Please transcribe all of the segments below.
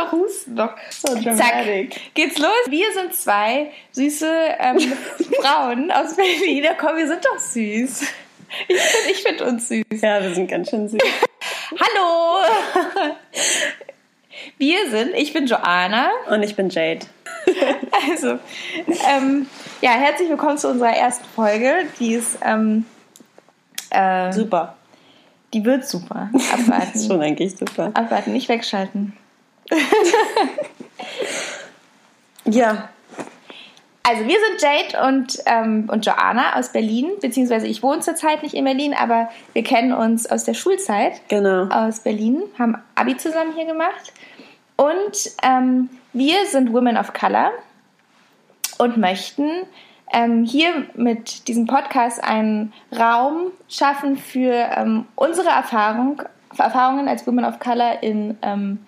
noch husten noch. So dramatic. Zack, geht's los. Wir sind zwei süße ähm, Frauen aus Berlin. Komm, wir sind doch süß. Ich finde ich find uns süß. Ja, wir sind ganz schön süß. Hallo! Wir sind, ich bin Joanna. Und ich bin Jade. Also, ähm, ja, herzlich willkommen zu unserer ersten Folge. Die ist, ähm, äh, Super. die wird super. Das ist Abwarten. schon eigentlich super. Abwarten, nicht wegschalten. Ja. Also wir sind Jade und, ähm, und Joanna aus Berlin, beziehungsweise ich wohne zurzeit nicht in Berlin, aber wir kennen uns aus der Schulzeit Genau. aus Berlin, haben Abi zusammen hier gemacht. Und ähm, wir sind Women of Color und möchten ähm, hier mit diesem Podcast einen Raum schaffen für ähm, unsere Erfahrung, Erfahrungen als Women of Color in, ähm,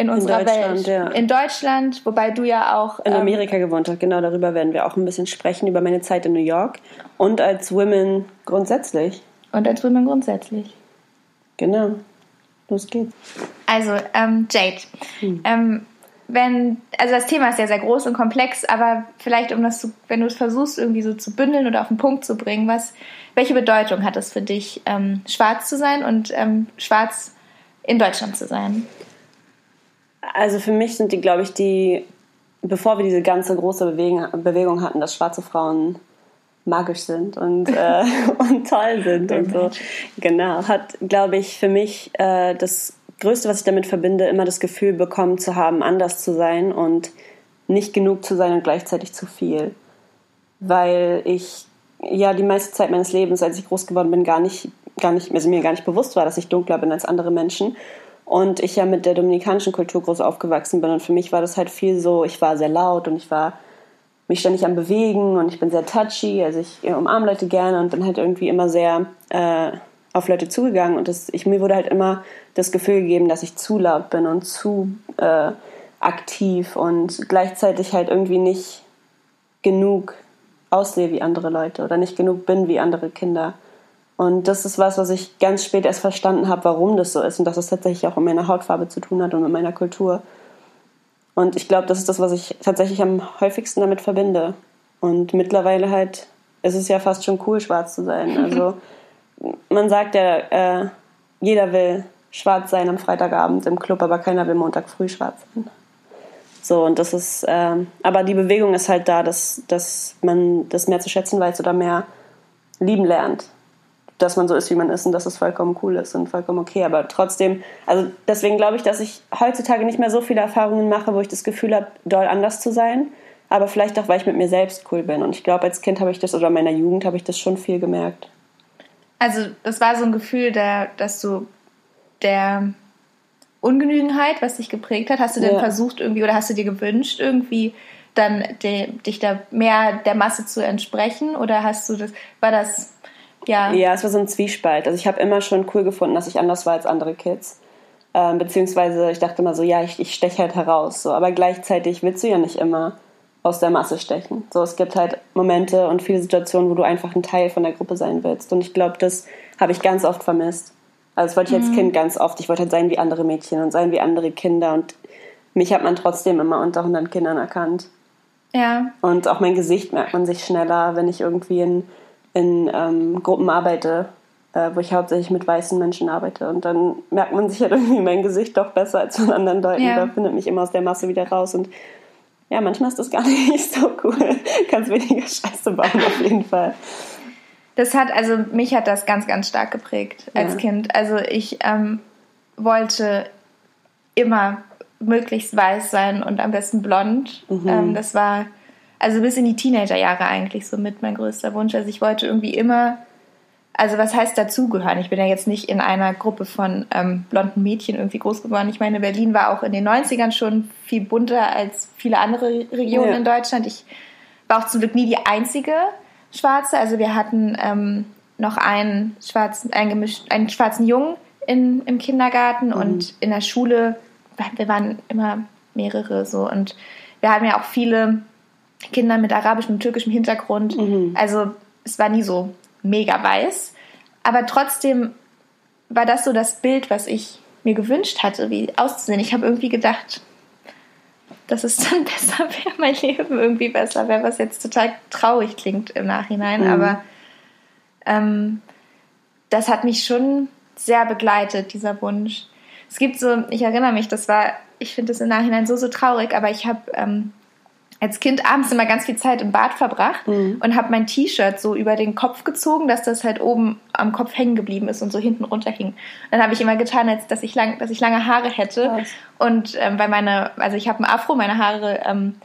in unserer Deutschland, Welt. ja. In Deutschland, wobei du ja auch In ähm, Amerika gewohnt hast. Genau darüber werden wir auch ein bisschen sprechen, über meine Zeit in New York. Und als Women grundsätzlich. und als Women grundsätzlich. Genau. Los geht's. Also, ähm, Jade, ähm, wenn, also das Thema ist ja sehr groß und komplex, aber vielleicht, um das zu, wenn du es versuchst, irgendwie so zu bündeln oder auf den Punkt zu bringen, was, welche Bedeutung hat es für dich, ähm, schwarz zu sein und ähm, schwarz in Deutschland zu sein? Also für mich sind die, glaube ich, die, bevor wir diese ganze große Bewegung, Bewegung hatten, dass schwarze Frauen magisch sind und, äh, und toll sind und so. Genau. Hat, glaube ich, für mich äh, das Größte, was ich damit verbinde, immer das Gefühl bekommen zu haben, anders zu sein und nicht genug zu sein und gleichzeitig zu viel. Weil ich ja die meiste Zeit meines Lebens, als ich groß geworden bin, gar nicht, gar nicht, also mir gar nicht bewusst war, dass ich dunkler bin als andere Menschen. Und ich ja mit der dominikanischen Kultur groß aufgewachsen bin. Und für mich war das halt viel so, ich war sehr laut und ich war mich ständig am Bewegen und ich bin sehr touchy. Also ich umarme Leute gerne und bin halt irgendwie immer sehr äh, auf Leute zugegangen. Und das, ich, mir wurde halt immer das Gefühl gegeben, dass ich zu laut bin und zu äh, aktiv und gleichzeitig halt irgendwie nicht genug aussehe wie andere Leute oder nicht genug bin wie andere Kinder. Und das ist was, was ich ganz spät erst verstanden habe, warum das so ist und dass es tatsächlich auch mit meiner Hautfarbe zu tun hat und mit meiner Kultur. Und ich glaube, das ist das, was ich tatsächlich am häufigsten damit verbinde. Und mittlerweile halt ist es ja fast schon cool, schwarz zu sein. Also man sagt ja, äh, jeder will schwarz sein am Freitagabend im Club, aber keiner will Montag früh schwarz sein. So, und das ist, ähm, aber die Bewegung ist halt da, dass, dass man das mehr zu schätzen weiß oder mehr lieben lernt. Dass man so ist, wie man ist und dass es vollkommen cool ist und vollkommen okay. Aber trotzdem, also deswegen glaube ich, dass ich heutzutage nicht mehr so viele Erfahrungen mache, wo ich das Gefühl habe, doll anders zu sein. Aber vielleicht auch, weil ich mit mir selbst cool bin. Und ich glaube, als Kind habe ich das, oder in meiner Jugend habe ich das schon viel gemerkt. Also, das war so ein Gefühl, der, dass du der Ungenügenheit, was dich geprägt hat, hast du denn Ja. versucht irgendwie oder hast du dir gewünscht, irgendwie dann de, dich da mehr der Masse zu entsprechen? Oder hast du das, war das, ja, Ja, es war so ein Zwiespalt. Also ich habe immer schon cool gefunden, dass ich anders war als andere Kids. Ähm, beziehungsweise ich dachte immer so, ja, ich, ich steche halt heraus. So. Aber gleichzeitig willst du ja nicht immer aus der Masse stechen. So, es gibt halt Momente und viele Situationen, wo du einfach ein Teil von der Gruppe sein willst. Und ich glaube, das habe ich ganz oft vermisst. Also das wollte ich als Kind ganz oft. Ich wollte halt sein wie andere Mädchen und sein wie andere Kinder. Und mich hat man trotzdem immer unter 100 Kindern erkannt. ja, Und auch mein Gesicht merkt man sich schneller, wenn ich irgendwie in, in ähm, Gruppen arbeite, äh, wo ich hauptsächlich mit weißen Menschen arbeite. Und dann merkt man sich halt irgendwie mein Gesicht doch besser als von anderen Leuten. Ja. Da findet mich immer aus der Masse wieder raus. Und ja, manchmal ist das gar nicht so cool. Kannst weniger Scheiße bauen, auf jeden Fall. Das hat, also mich hat das ganz, ganz stark geprägt als Ja. Kind. Also ich ähm, wollte immer möglichst weiß sein und am besten blond. Ähm, das war also bis in die Teenagerjahre eigentlich so mit mein größter Wunsch. Also ich wollte irgendwie immer, also was heißt dazugehören? Ich bin ja jetzt nicht in einer Gruppe von ähm, blonden Mädchen irgendwie groß geworden. Ich meine, Berlin war auch in den 90ern schon viel bunter als viele andere Regionen Ja. in Deutschland. Ich war auch zum Glück nie die einzige Schwarze. Also wir hatten ähm, noch einen schwarzen, einen, einen schwarzen Jungen in, im Kindergarten und in der Schule, wir waren immer mehrere so und wir haben ja auch viele Kinder mit arabischem und türkischem Hintergrund. Also es war nie so mega weiß. Aber trotzdem war das so das Bild, was ich mir gewünscht hatte, wie auszusehen. Ich habe irgendwie gedacht, dass es dann besser wäre, mein Leben irgendwie besser wäre, was jetzt total traurig klingt im Nachhinein. Mhm. Aber ähm, das hat mich schon sehr begleitet, dieser Wunsch. Es gibt so, ich erinnere mich, das war, ich finde es im Nachhinein so, so traurig, aber ich habe ähm, als Kind abends immer ganz viel Zeit im Bad verbracht mhm. und habe mein T-Shirt so über den Kopf gezogen, dass das halt oben am Kopf hängen geblieben ist und so hinten runter hing. Dann habe ich immer getan, als dass ich, lang, dass ich lange Haare hätte. Was? Und ähm, weil meine, also ich habe ein Afro, meine Haare ähm,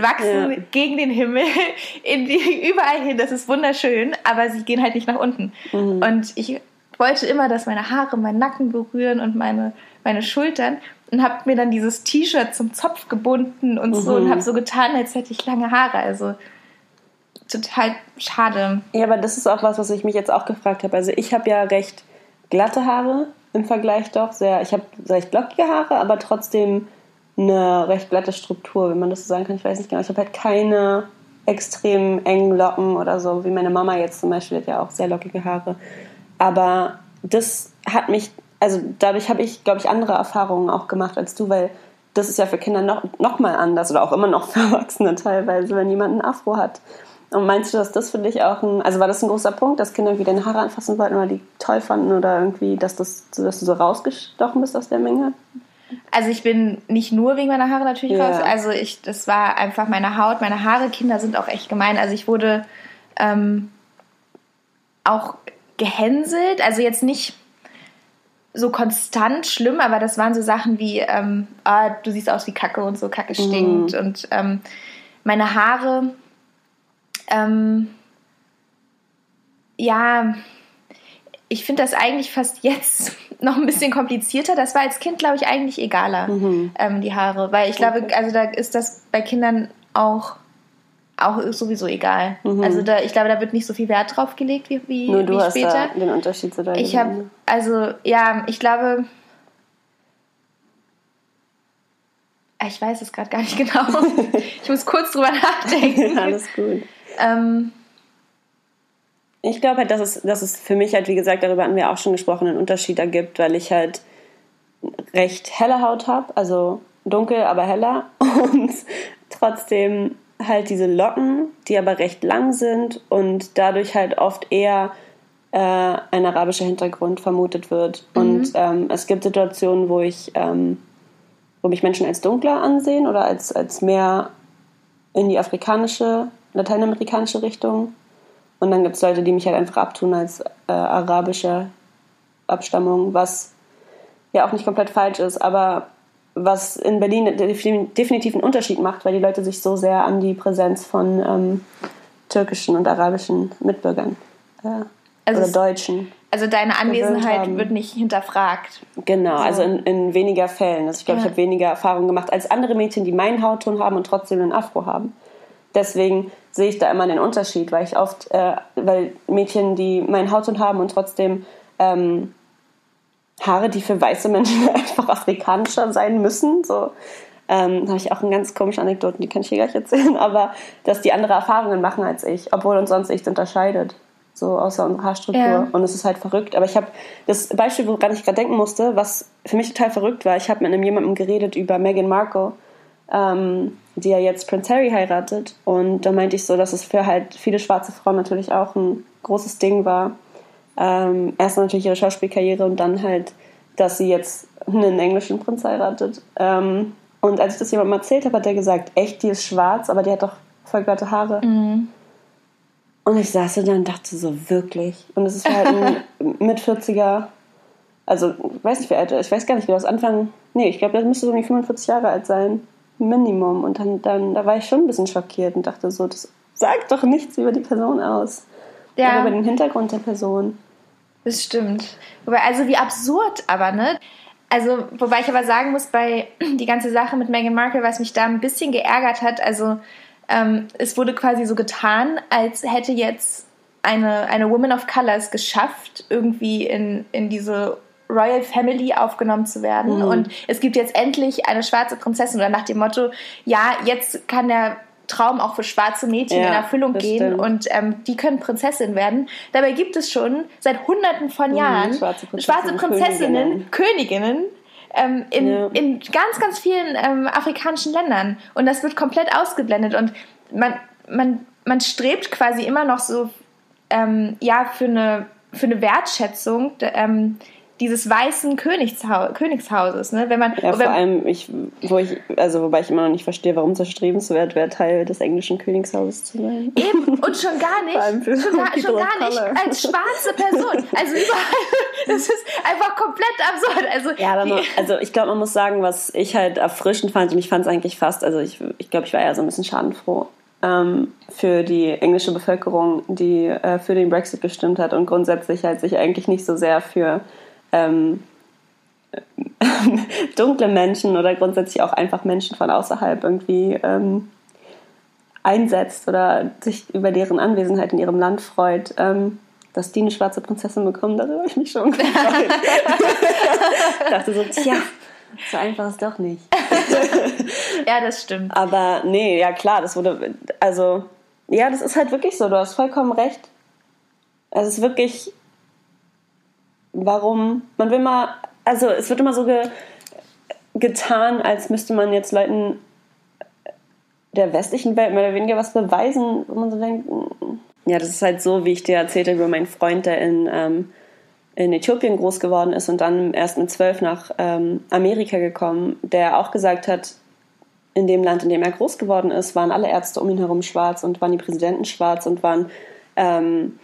wachsen ja. gegen den Himmel in die, überall hin. Das ist wunderschön, aber sie gehen halt nicht nach unten. Mhm. Und ich wollte immer, dass meine Haare meinen Nacken berühren und meine, meine Schultern und habe mir dann dieses T-Shirt zum Zopf gebunden und so mhm. und habe so getan, als hätte ich lange Haare. Also total schade. Ja, aber das ist auch was, was ich mich jetzt auch gefragt habe. Also ich habe ja recht glatte Haare im Vergleich doch sehr. Ich habe recht lockige Haare, aber trotzdem eine recht glatte Struktur, wenn man das so sagen kann. Ich weiß nicht genau. Ich habe halt keine extrem engen Locken oder so, wie meine Mama jetzt zum Beispiel hat ja auch sehr lockige Haare. Aber das hat mich also dadurch habe ich, glaube ich, andere Erfahrungen auch gemacht als du, weil das ist ja für Kinder noch, noch mal anders oder auch immer noch für Erwachsene teilweise, wenn jemand einen Afro hat. Und meinst du, dass das für dich auch ein, also war das ein großer Punkt, dass Kinder irgendwie deine Haare anfassen wollten oder die toll fanden oder irgendwie, dass, das, dass du so rausgestochen bist aus der Menge? Also ich bin nicht nur wegen meiner Haare natürlich ja. raus, also ich, das war einfach meine Haut, meine Haare, Kinder sind auch echt gemein. Also ich wurde ähm, auch gehänselt, also jetzt nicht so konstant schlimm, aber das waren so Sachen wie, ähm, ah, du siehst aus wie Kacke und so, Kacke stinkt. Mhm. Und ähm, meine Haare, ähm, ja, ich finde das eigentlich fast jetzt noch ein bisschen komplizierter. Das war als Kind, glaube ich, eigentlich egaler, mhm. ähm, die Haare. Weil ich glaube, also da ist das bei Kindern auch auch sowieso egal. Mhm. Also da, ich glaube, da wird nicht so viel Wert drauf gelegt wie, wie, Nur du wie hast später. Da den Unterschied zu deinem Ich habe, also ja, ich glaube, ah, ich weiß es gerade gar nicht genau. ich muss kurz drüber nachdenken. Alles gut. Ähm, ich glaube halt, dass es, dass es für mich halt, wie gesagt, darüber hatten wir auch schon gesprochen, einen Unterschied ergibt, weil ich halt recht helle Haut habe, also dunkel, aber heller und trotzdem halt diese Locken, die aber recht lang sind und dadurch halt oft eher äh, ein arabischer Hintergrund vermutet wird. Mhm. Und ähm, es gibt Situationen, wo ich, ähm, wo mich Menschen als dunkler ansehen oder als, als mehr in die afrikanische, lateinamerikanische Richtung. Und dann gibt es Leute, die mich halt einfach abtun als äh, arabische Abstammung, was ja auch nicht komplett falsch ist, aber was in Berlin definitiv einen Unterschied macht, weil die Leute sich so sehr an die Präsenz von ähm, türkischen und arabischen Mitbürgern äh, also oder Deutschen. Also deine Anwesenheit wird nicht hinterfragt. Genau, so. also in, in, weniger Fällen. Also ich glaube, ja. ich habe weniger Erfahrung gemacht als andere Mädchen, die meinen Hautton haben und trotzdem einen Afro haben. Deswegen sehe ich da immer den Unterschied, weil ich oft, äh, weil Mädchen, die meinen Hautton haben und trotzdem ähm, Haare, die für weiße Menschen einfach afrikanischer sein müssen. So ähm, habe ich auch eine ganz komische Anekdoten, die kann ich hier gleich erzählen, aber dass die andere Erfahrungen machen als ich, obwohl uns sonst nichts unterscheidet. So außer unserer Haarstruktur. Ja. Und es ist halt verrückt. Aber ich habe das Beispiel, woran ich gerade denken musste, was für mich total verrückt war, ich habe mit einem jemandem geredet über Meghan Markle, ähm, die ja jetzt Prince Harry heiratet. Und da meinte ich so, dass es für halt viele schwarze Frauen natürlich auch ein großes Ding war ähm, erst natürlich ihre Schauspielkarriere und dann halt, dass sie jetzt einen englischen Prinz heiratet. Ähm, und als ich das jemandem erzählt habe, hat er gesagt, echt, die ist schwarz, aber die hat doch voll glatte Haare. Mhm. Und ich saß da und dachte so, wirklich. Und es ist halt ein mit 40er, also ich weiß nicht wie alt, ich weiß gar nicht, wie das Anfang, nee, ich glaube, der müsste so um die 45 Jahre alt sein. Minimum. Und dann, dann, da war ich schon ein bisschen schockiert und dachte so, das sagt doch nichts über die Person aus. Ja. Oder über den Hintergrund der Person. Das stimmt. Wobei, also wie absurd aber, ne? Also, wobei ich aber sagen muss, bei die ganze Sache mit Meghan Markle, was mich da ein bisschen geärgert hat, also ähm, es wurde quasi so getan, als hätte jetzt eine, eine Woman of Colors geschafft, irgendwie in, in diese Royal Family aufgenommen zu werden. Mhm. Und es gibt jetzt endlich eine schwarze Prinzessin oder nach dem Motto, ja, jetzt kann der Traum auch für schwarze Mädchen ja, in Erfüllung gehen stimmt. und ähm, die können Prinzessin werden. Dabei gibt es schon seit hunderten von mhm, Jahren mhm, schwarze, Prinzessinnen, schwarze Prinzessinnen, Königinnen, Königinnen ähm, in, ja. in ganz, ganz vielen ähm, afrikanischen Ländern. Und das wird komplett ausgeblendet. Und man, man, man strebt quasi immer noch so ähm, ja, für, eine, für eine Wertschätzung ähm, dieses weißen Königshau Königshauses, ne? Wenn man ja, vor allem ich, wo ich, also wobei ich immer noch nicht verstehe, warum es erstrebenswert wäre, Teil des englischen Königshauses zu sein. Eben und schon gar nicht, schon gar, schon gar nicht als schwarze Person. Also überall, das ist einfach komplett absurd. Also ja, aber man, also ich glaube, man muss sagen, was ich halt erfrischend fand und ich fand es eigentlich fast, also ich, ich glaube, ich war eher so ein bisschen schadenfroh ähm, für die englische Bevölkerung, die äh, für den Brexit gestimmt hat und grundsätzlich halt sich eigentlich nicht so sehr für ähm, dunkle Menschen oder grundsätzlich auch einfach Menschen von außerhalb irgendwie ähm, einsetzt oder sich über deren Anwesenheit in ihrem Land freut, ähm, dass die eine schwarze Prinzessin bekommen, darüber habe ich mich schon gefreut. ich dachte so, tja, so einfach ist doch nicht. ja, das stimmt. Aber nee, ja klar, das wurde, also, ja, das ist halt wirklich so, du hast vollkommen recht. Es ist wirklich warum, man will mal, also es wird immer so ge, getan, als müsste man jetzt Leuten der westlichen Welt mehr oder weniger was beweisen, wo man so denkt, ja, das ist halt so, wie ich dir erzählte über meinen Freund, der in, ähm, in Äthiopien groß geworden ist und dann erst mit zwölf nach ähm, Amerika gekommen, der auch gesagt hat, in dem Land, in dem er groß geworden ist, waren alle Ärzte um ihn herum schwarz und waren die Präsidenten schwarz und waren ähm,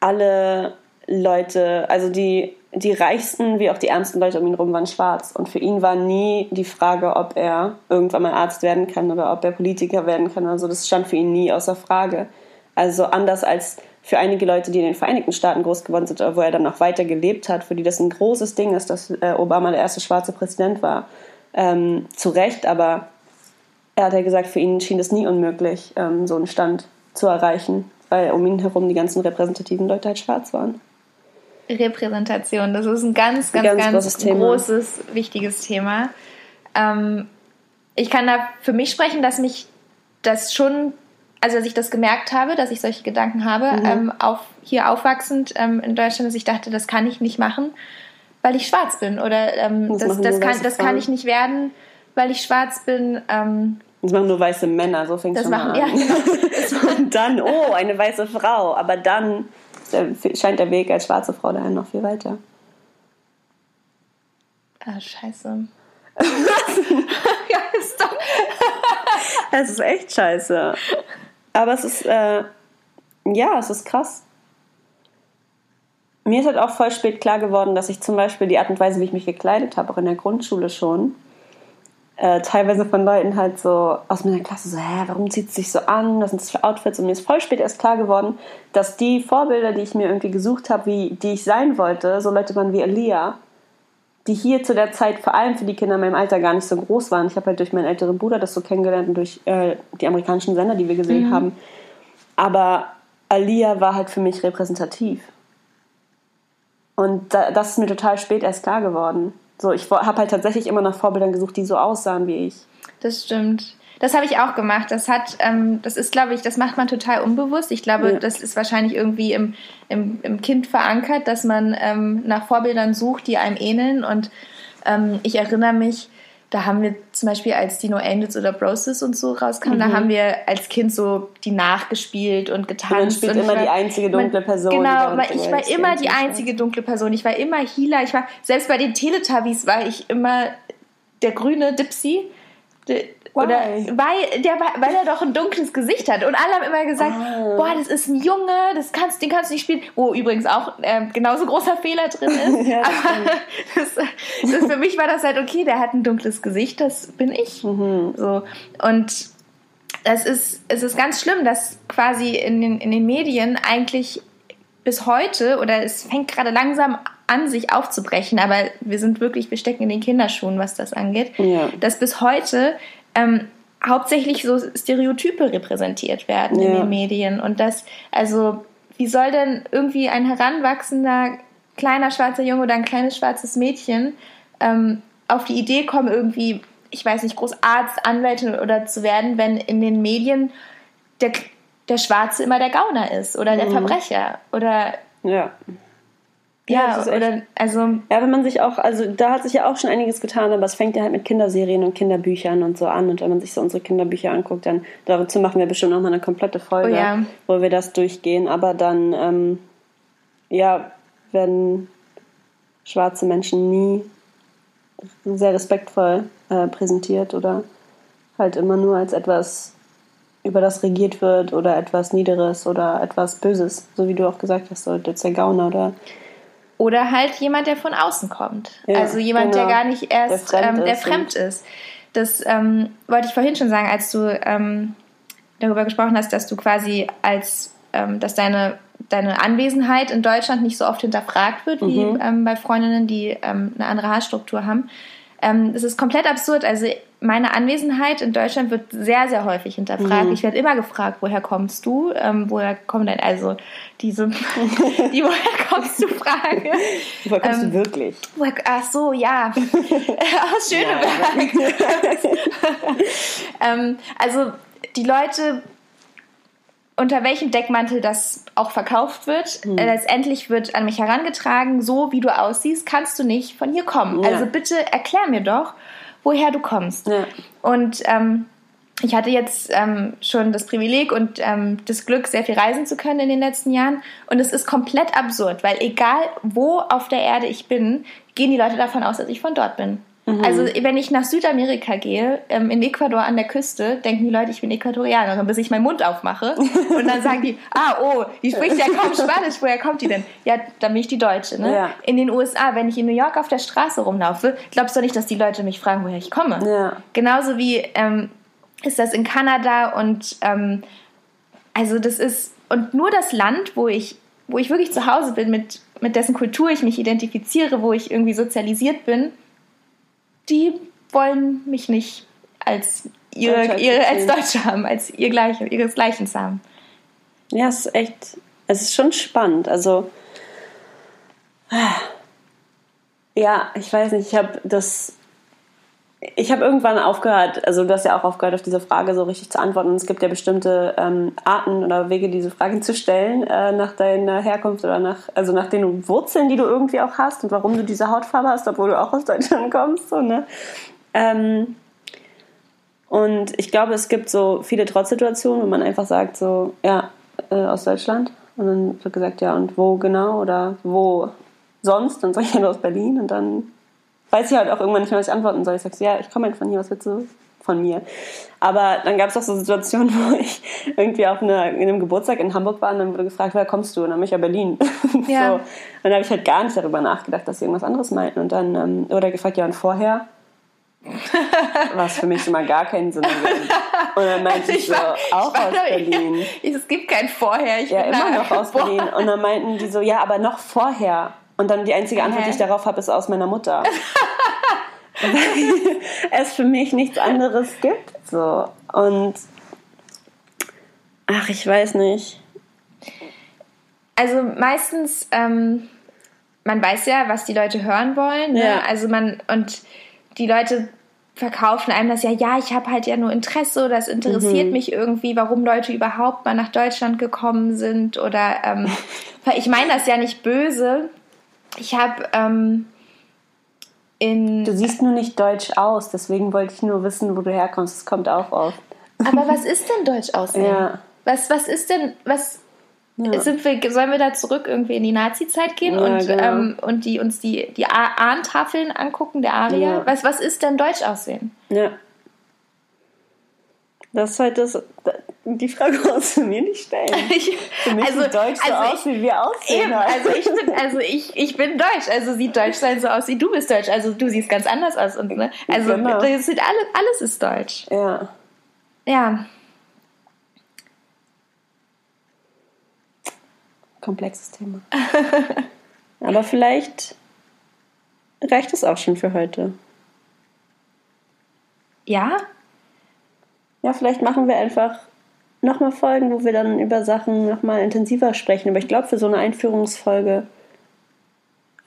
alle Leute, also die, die reichsten wie auch die ärmsten Leute um ihn herum waren schwarz. Und für ihn war nie die Frage, ob er irgendwann mal Arzt werden kann oder ob er Politiker werden kann oder so. Das stand für ihn nie außer Frage. Also anders als für einige Leute, die in den Vereinigten Staaten groß geworden sind, wo er dann noch weiter gelebt hat, für die das ein großes Ding ist, dass äh, Obama der erste schwarze Präsident war. Ähm, zu Recht, aber er hat ja gesagt, für ihn schien es nie unmöglich, ähm, so einen Stand zu erreichen, weil um ihn herum die ganzen repräsentativen Leute halt schwarz waren. Repräsentation. Das ist ein ganz, ganz, ganz, ganz großes, großes wichtiges Thema. Ähm, ich kann da für mich sprechen, dass mich das schon, also dass ich das gemerkt habe, dass ich solche Gedanken habe, mhm. ähm, auf, hier aufwachsend ähm, in Deutschland, dass ich dachte, das kann ich nicht machen, weil ich schwarz bin. Oder ähm, das, das, das, kann, das kann ich nicht werden, weil ich schwarz bin. Ähm, das machen nur weiße Männer, so fängt es an. Ja, genau. Und dann, oh, eine weiße Frau. Aber dann scheint der Weg als schwarze Frau dahin noch viel weiter. Ah, scheiße. ja, ist doch. es ist echt scheiße. Aber es ist, äh, ja, es ist krass. Mir ist halt auch voll spät klar geworden, dass ich zum Beispiel die Art und Weise, wie ich mich gekleidet habe, auch in der Grundschule schon, äh, teilweise von Leuten halt so aus meiner Klasse so, hä, warum zieht es sich so an? Was sind das für Outfits? Und mir ist voll spät erst klar geworden, dass die Vorbilder, die ich mir irgendwie gesucht habe, wie die ich sein wollte, so Leute waren wie Elia, die hier zu der Zeit vor allem für die Kinder in meinem Alter gar nicht so groß waren. Ich habe halt durch meinen älteren Bruder das so kennengelernt und durch äh, die amerikanischen Sender, die wir gesehen mhm. haben. Aber Alia war halt für mich repräsentativ. Und da, das ist mir total spät erst klar geworden. So, ich habe halt tatsächlich immer nach Vorbildern gesucht, die so aussahen wie ich. Das stimmt. Das habe ich auch gemacht. Das hat, ähm, das ist, glaube ich, das macht man total unbewusst. Ich glaube, ja. das ist wahrscheinlich irgendwie im, im, im Kind verankert, dass man ähm, nach Vorbildern sucht, die einem ähneln. Und ähm, ich erinnere mich, da haben wir zum Beispiel, als die No Angels oder Broses und so rauskamen, mhm. da haben wir als Kind so die nachgespielt und getanzt. Man spielt immer war, die einzige dunkle Person. Genau, die ich war immer die einzige dunkle Person. Ich war immer Healer. Ich war, selbst bei den Teletubbies war ich immer der grüne Dipsy. Oder weil, der, weil er doch ein dunkles Gesicht hat. Und alle haben immer gesagt, oh. boah, das ist ein Junge, das kannst, den kannst du nicht spielen. Wo übrigens auch äh, genauso großer Fehler drin ist. ja, Aber das, das, für mich war das halt okay, der hat ein dunkles Gesicht, das bin ich. Mhm. So. Und das ist, es ist ganz schlimm, dass quasi in den, in den Medien eigentlich bis heute, oder es fängt gerade langsam an, sich aufzubrechen, aber wir sind wirklich, wir stecken in den Kinderschuhen, was das angeht, ja. dass bis heute ähm, hauptsächlich so Stereotype repräsentiert werden ja. in den Medien. Und das, also, wie soll denn irgendwie ein heranwachsender kleiner schwarzer Junge oder ein kleines schwarzes Mädchen ähm, auf die Idee kommen, irgendwie ich weiß nicht, groß Arzt, Anwältin oder zu werden, wenn in den Medien der, der Schwarze immer der Gauner ist oder der mhm. Verbrecher oder ja. Ja, ja oder also. Ja, wenn man sich auch, also da hat sich ja auch schon einiges getan, aber es fängt ja halt mit Kinderserien und Kinderbüchern und so an. Und wenn man sich so unsere Kinderbücher anguckt, dann dazu machen wir bestimmt nochmal eine komplette Folge, oh, ja. wo wir das durchgehen. Aber dann, ähm, ja, werden schwarze Menschen nie sehr respektvoll äh, präsentiert oder halt immer nur als etwas, über das regiert wird oder etwas Niederes oder etwas Böses, so wie du auch gesagt hast, so der Gauner oder oder halt jemand, der von außen kommt. Ja, also jemand, genau. der gar nicht erst, der fremd, ähm, der ist, fremd ist. Das ähm, wollte ich vorhin schon sagen, als du ähm, darüber gesprochen hast, dass du quasi als, ähm, dass deine, deine Anwesenheit in Deutschland nicht so oft hinterfragt wird, wie mhm. Ähm, bei Freundinnen, die ähm, eine andere Haarstruktur haben. das ist komplett absurd. Also meine Anwesenheit in Deutschland wird sehr, sehr häufig hinterfragt. Mhm. Ich werde immer gefragt, woher kommst du? Ähm, woher kommt denn, also diese, die woher kommst du Frage. Woher kommst ähm, du wirklich? Woher, ach so, ja. Aus Schöneberg. ähm, also die Leute, unter welchem Deckmantel das auch verkauft wird, mhm. letztendlich wird an mich herangetragen, so wie du aussiehst, kannst du nicht von hier kommen. Ja. Also bitte erklär mir doch, woher du kommst. Ja. Und ähm, ich hatte jetzt ähm, schon das Privileg und ähm, das Glück, sehr viel reisen zu können in den letzten Jahren. Und es ist komplett absurd, weil egal wo auf der Erde ich bin, gehen die Leute davon aus, dass ich von dort bin. Mhm. Also wenn ich nach Südamerika gehe, ähm, in Ecuador an der Küste, denken die Leute, ich bin Äquatorianerin, bis ich meinen Mund aufmache. Und dann sagen die, ah, oh, die spricht ja kaum Spanisch, woher kommt die denn? Ja, dann bin ich die Deutsche. Ne? Ja. In den USA, wenn ich in New York auf der Straße rumlaufe, glaubst du nicht, dass die Leute mich fragen, woher ich komme? Ja. Genauso wie ähm, ist das in Kanada und ähm, also das ist, und nur das Land, wo ich, wo ich wirklich zu Hause bin, mit, mit dessen Kultur ich mich identifiziere, wo ich irgendwie sozialisiert bin, die wollen mich nicht als ihre, ihre als Deutsche haben, als ihr gleich, ihresgleichen haben. Ja, es ist echt, es ist schon spannend. Also, ja, ich weiß nicht, ich habe das, ich habe irgendwann aufgehört, also du hast ja auch aufgehört, auf diese Frage so richtig zu antworten. Es gibt ja bestimmte ähm, Arten oder Wege, diese Fragen zu stellen, äh, nach deiner Herkunft oder nach, also nach den Wurzeln, die du irgendwie auch hast und warum du diese Hautfarbe hast, obwohl du auch aus Deutschland kommst. So, ne? Ähm, und ich glaube, es gibt so viele Trotzsituationen, wo man einfach sagt, so, ja, äh, aus Deutschland. Und dann wird gesagt, ja, und wo genau oder wo sonst? Dann sage ich ja aus Berlin und dann weiß ich halt auch irgendwann nicht mehr, was ich antworten soll. Ich sage so, ja, ich komme halt von hier, was willst du von mir? Aber dann gab es auch so Situationen, wo ich irgendwie auf eine, in einem Geburtstag in Hamburg war und dann wurde gefragt, woher kommst du? Und dann bin ich ja Berlin. Ja. so. Und dann habe ich halt gar nicht darüber nachgedacht, dass sie irgendwas anderes meinten. Und dann ähm, wurde gefragt, ja, und vorher? Was für mich immer gar keinen Sinn ergibt. Und dann meinte ich, ich so, war, auch aus Berlin. Ich, es gibt kein Vorher. Ich ja, immer noch aus Berlin. Und dann meinten die so, ja, aber noch vorher. Und dann die einzige Antwort, die ich darauf habe, ist aus meiner Mutter. Weil es für mich nichts anderes gibt. So. Und ach, ich weiß nicht. Also meistens, ähm, man weiß ja, was die Leute hören wollen. Ne? Ja. Also man, und die Leute verkaufen einem das ja, ja, ich habe halt ja nur Interesse oder es interessiert mhm. mich irgendwie, warum Leute überhaupt mal nach Deutschland gekommen sind oder ähm, ich meine das ja nicht böse. Ich habe ähm, in. Du siehst nur nicht deutsch aus, deswegen wollte ich nur wissen, wo du herkommst. Das kommt auch oft. Aber was ist denn deutsch aussehen? Ja. Was, was ist denn, was, ja. Sind wir, sollen wir da zurück irgendwie in die Nazi-Zeit gehen ja, und, genau. ähm, und die, uns die, die Ahntafeln angucken, der Aria? Was, was ist denn Deutsch aussehen? Ja. Das ist halt das, die Frage du mir nicht stellen. Ich, Für mich also, sieht Deutsch so also aus, wie wir aussehen. Eben, also ich bin, also ich, ich bin Deutsch, also sieht Deutsch sein so aus, wie du bist Deutsch. Also du siehst ganz anders aus. Und, ne? Also genau. das sieht alles, alles ist Deutsch. Ja. Ja. komplexes Thema. Aber vielleicht reicht es auch schon für heute. Ja? Ja, vielleicht machen wir einfach nochmal Folgen, wo wir dann über Sachen nochmal intensiver sprechen. Aber ich glaube, für so eine Einführungsfolge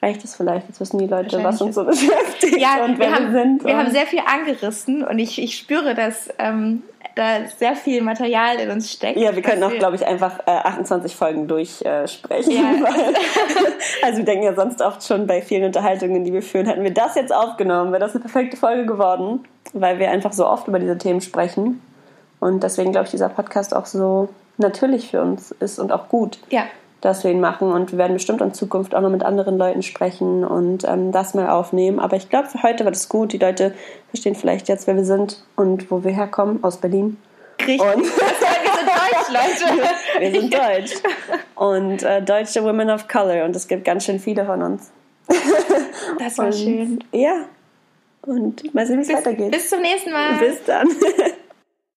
reicht es vielleicht. Jetzt wissen die Leute, was uns so beschäftigt ja, und wer wir haben, sind. Wir haben sehr viel angerissen und ich, ich spüre, dass ähm, da sehr viel Material in uns steckt. Ja, wir können auch, glaube ich, einfach äh, 28 Folgen durchsprechen. Äh, ja. also wir denken ja sonst oft schon bei vielen Unterhaltungen, die wir führen, hätten wir das jetzt aufgenommen, wäre das eine perfekte Folge geworden, weil wir einfach so oft über diese Themen sprechen. Und deswegen glaube ich, dieser Podcast auch so natürlich für uns ist und auch gut. Ja dass wir ihn machen und wir werden bestimmt in Zukunft auch noch mit anderen Leuten sprechen und ähm, das mal aufnehmen. Aber ich glaube, für heute wird es gut. Die Leute verstehen vielleicht jetzt, wer wir sind und wo wir herkommen, aus Berlin. Richtig. Und wir sind deutsch, Leute. wir sind deutsch. Und äh, deutsche Women of Color und es gibt ganz schön viele von uns. Das war und, schön. Ja. Und mal sehen, wie es weitergeht. Bis zum nächsten Mal. Bis dann.